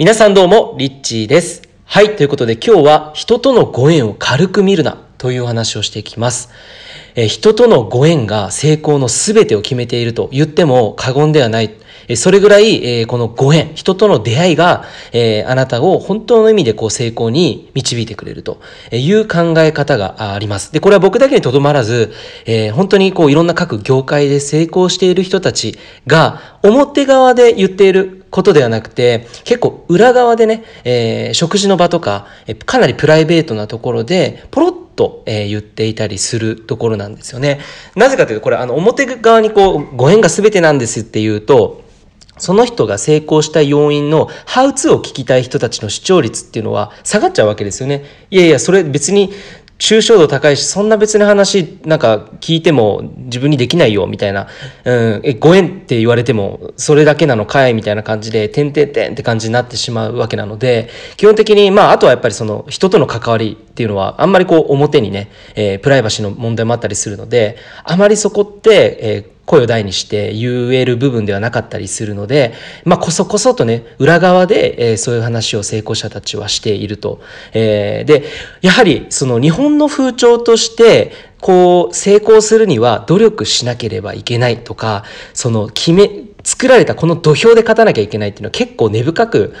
皆さんどうも、リッチーです。はい、ということで今日は人とのご縁を軽く見るなというお話をしていきます。え人とのご縁が成功の全てを決めていると言っても過言ではない。えそれぐらい、えこのご縁、人との出会いが、えあなたを本当の意味でこう成功に導いてくれるという考え方があります。で、これは僕だけにとどまらず、え本当にこういろんな各業界で成功している人たちが表側で言っていることではなくて、結構裏側でね、えー、食事の場とか、えかなりプライベートなところで、ポロッと、えー、言っていたりするところなんですよね。なぜかというと、これ、あの、表側にこう、ご縁が全てなんですっていうと、その人が成功した要因のハウツーを聞きたい人たちの視聴率っていうのは下がっちゃうわけですよね。いやいや、それ別に抽象度高いし、そんな別の話、なんか聞いても自分にできないよ、みたいな、うん、え、ご縁って言われても、それだけなのかい、みたいな感じで、てんてんてんって感じになってしまうわけなので、基本的に、まあ、あとはやっぱりその、人との関わりっていうのは、あんまりこう、表にね、えー、プライバシーの問題もあったりするので、あまりそこって、えー声を大にして言える部分ではなかったりするので、まあ、こそこそとね、裏側で、えー、そういう話を成功者たちはしていると。えー、で、やはり、その日本の風潮として、こう、成功するには努力しなければいけないとか、その決め、作られたこの土俵で勝たなきゃいけないっていうのは結構根深く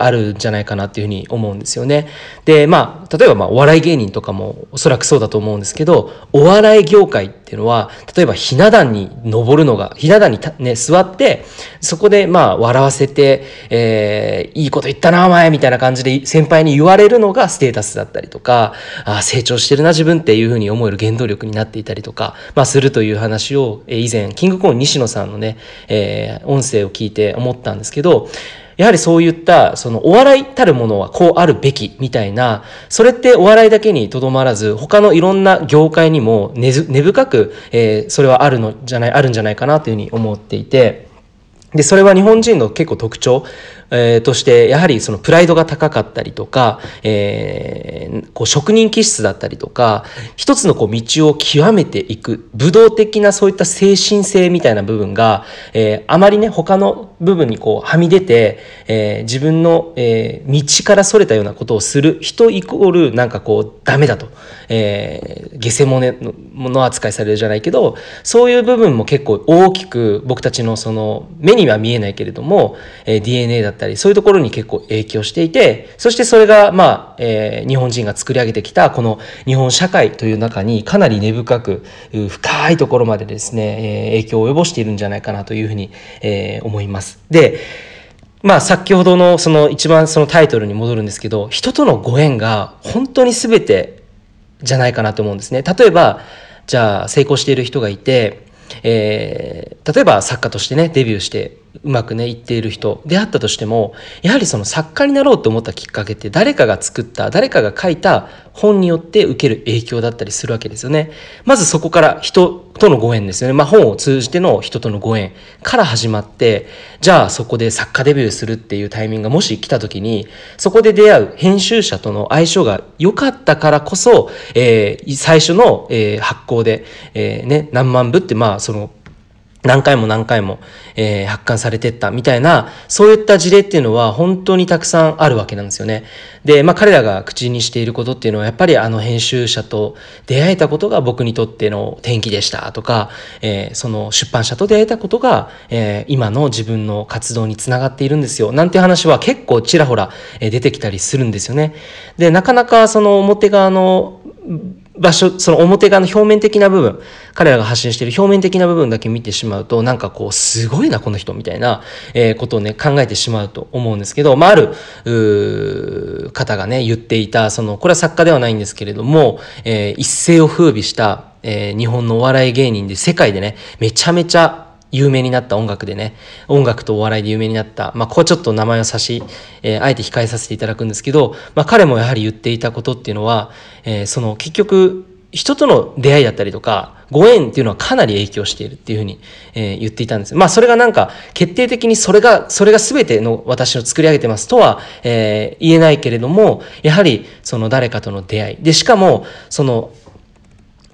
あるんじゃないかなっていうふうに思うんですよね。で、まあ、例えばまあお笑い芸人とかもおそらくそうだと思うんですけど、お笑い業界ってっていうのは、例えばひな壇に登るのが、ひな壇にね、座って、そこでまあ笑わせて、えー、いいこと言ったなお前みたいな感じで先輩に言われるのがステータスだったりとか、あ成長してるな自分っていうふうに思える原動力になっていたりとか、まあするという話を、え以前、キングコーン西野さんのね、えー、音声を聞いて思ったんですけど、やはりそういった、そのお笑いたるものはこうあるべきみたいな、それってお笑いだけにとどまらず、他のいろんな業界にも根深く、えー、それはあるのじゃない、あるんじゃないかなというふうに思っていて、で、それは日本人の結構特徴。えー、として、やはりそのプライドが高かったりとか、えー、こう職人気質だったりとか、一つのこう道を極めていく、武道的なそういった精神性みたいな部分が、えー、あまりね、他の部分にこうはみ出て、えー、自分の、えー、道からそれたようなことをする人イコールなんかこうダメだと、えー、下世物のもの扱いされるじゃないけど、そういう部分も結構大きく僕たちのその目には見えないけれども、えー、DNA だったり、そういうところに結構影響していて、そしてそれが、まあ、えー、日本人が作り上げてきた、この日本社会という中にかなり根深く、深いところまでですね、えー、影響を及ぼしているんじゃないかなというふうに、えー、思います。で、まあ先ほどのその一番そのタイトルに戻るんですけど、人とのご縁が本当に全てじゃないかなと思うんですね。例えば、じゃあ成功している人がいて、えー、例えば作家としてね、デビューしてうまくね、いっている人であったとしても、やはりその作家になろうと思ったきっかけって誰かが作った、誰かが書いた本によって受ける影響だったりするわけですよね。まずそこから人とのご縁ですよね。まあ本を通じての人とのご縁から始まって、じゃあそこで作家デビューするっていうタイミングがもし来た時に、そこで出会う編集者との相性が良かったからこそ、えー、最初の、えー、発行で、えー、ね、何万部ってまあその何回も何回も、えー、発刊されてったみたいな、そういった事例っていうのは本当にたくさんあるわけなんですよね。で、まあ彼らが口にしていることっていうのはやっぱりあの編集者と出会えたことが僕にとっての転機でしたとか、えー、その出版社と出会えたことが、えー、今の自分の活動につながっているんですよ。なんて話は結構ちらほら出てきたりするんですよね。で、なかなかその表側の場所、その表側の表面的な部分、彼らが発信している表面的な部分だけ見てしまうと、なんかこう、すごいな、この人、みたいな、えー、ことをね、考えてしまうと思うんですけど、まあ、ある、方がね、言っていた、その、これは作家ではないんですけれども、えー、一世を風靡した、えー、日本のお笑い芸人で、世界でね、めちゃめちゃ有名になった音楽でね、音楽とお笑いで有名になった、まあ、ここちょっと名前を差し、えー、あえて控えさせていただくんですけど、まあ、彼もやはり言っていたことっていうのは、えー、その結局、人との出会いだったりとか、ご縁っていうのはかなり影響しているっていうふうに、えー、言っていたんです。まあそれがなんか決定的にそれが、それが全ての私を作り上げてますとは、えー、言えないけれども、やはりその誰かとの出会い。で、しかも、その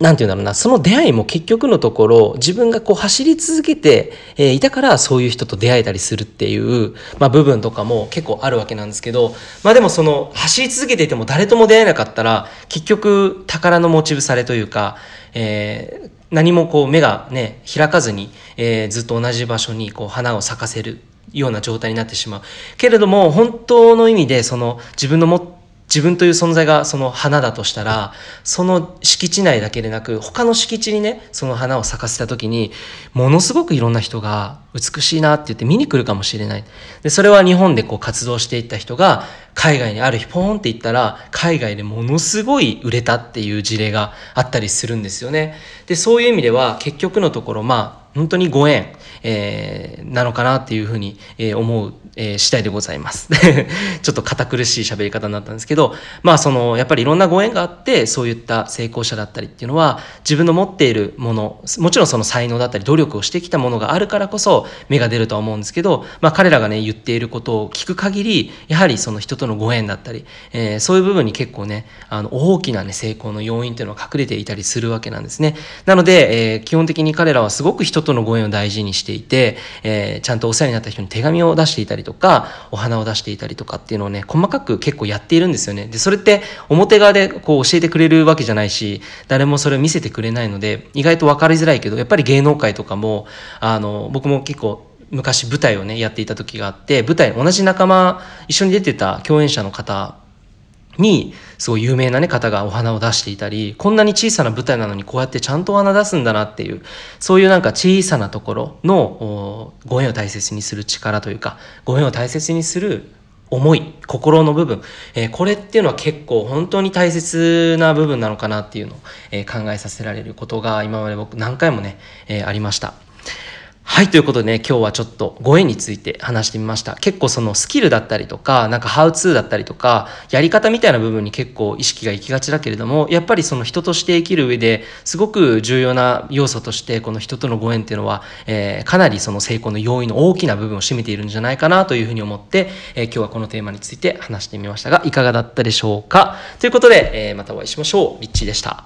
なんていうんだろうな、その出会いも結局のところ、自分がこう走り続けて、えー、いたからそういう人と出会えたりするっていう、まあ部分とかも結構あるわけなんですけど、まあでもその走り続けていても誰とも出会えなかったら、結局宝の持ち腐れというか、えー、何もこう目がね、開かずに、えー、ずっと同じ場所にこう花を咲かせるような状態になってしまう。けれども、本当の意味でその自分の持自分という存在がその花だとしたら、その敷地内だけでなく、他の敷地にね、その花を咲かせた時に、ものすごくいろんな人が美しいなって言って見に来るかもしれない。で、それは日本でこう活動していった人が、海外にある日ポーンって行ったら、海外でものすごい売れたっていう事例があったりするんですよね。で、そういう意味では、結局のところ、まあ、本当にご縁、えー、なのかなっていうふうに、えー、思う、えー、次第でございます。ちょっと堅苦しい喋り方になったんですけど、まあその、やっぱりいろんなご縁があって、そういった成功者だったりっていうのは、自分の持っているもの、もちろんその才能だったり努力をしてきたものがあるからこそ、芽が出るとは思うんですけど、まあ彼らがね、言っていることを聞く限り、やはりその人とのご縁だったり、えー、そういう部分に結構ね、あの、大きなね、成功の要因っていうのは隠れていたりするわけなんですね。なので、えー、基本的に彼らはすごく人とのご縁を大事にしていて、えー、ちゃんとお世話になった人に手紙を出していたりとか、お花を出していたりとかっていうのをね、細かく結構やっているんですよね。で、それって表側でこう教えてくれるわけじゃないし、誰もそれを見せてくれないので、意外と分かりづらいけど、やっぱり芸能界とかも、あの、僕も結構昔舞台をね、やっていた時があって、舞台、同じ仲間、一緒に出てた共演者の方に、すごい有名なね、方がお花を出していたり、こんなに小さな舞台なのにこうやってちゃんとお花出すんだなっていう、そういうなんか小さなところのご縁を大切にする力というか、ご縁を大切にする思い、心の部分、えー、これっていうのは結構本当に大切な部分なのかなっていうのを、えー、考えさせられることが今まで僕何回もね、えー、ありました。はい、ということでね、今日はちょっとご縁について話してみました。結構そのスキルだったりとか、なんかハウツーだったりとか、やり方みたいな部分に結構意識が行きがちだけれども、やっぱりその人として生きる上ですごく重要な要素として、この人とのご縁っていうのは、えー、かなりその成功の要因の大きな部分を占めているんじゃないかなというふうに思って、えー、今日はこのテーマについて話してみましたが、いかがだったでしょうか？ということで、えー、またお会いしましょう。リッチーでした。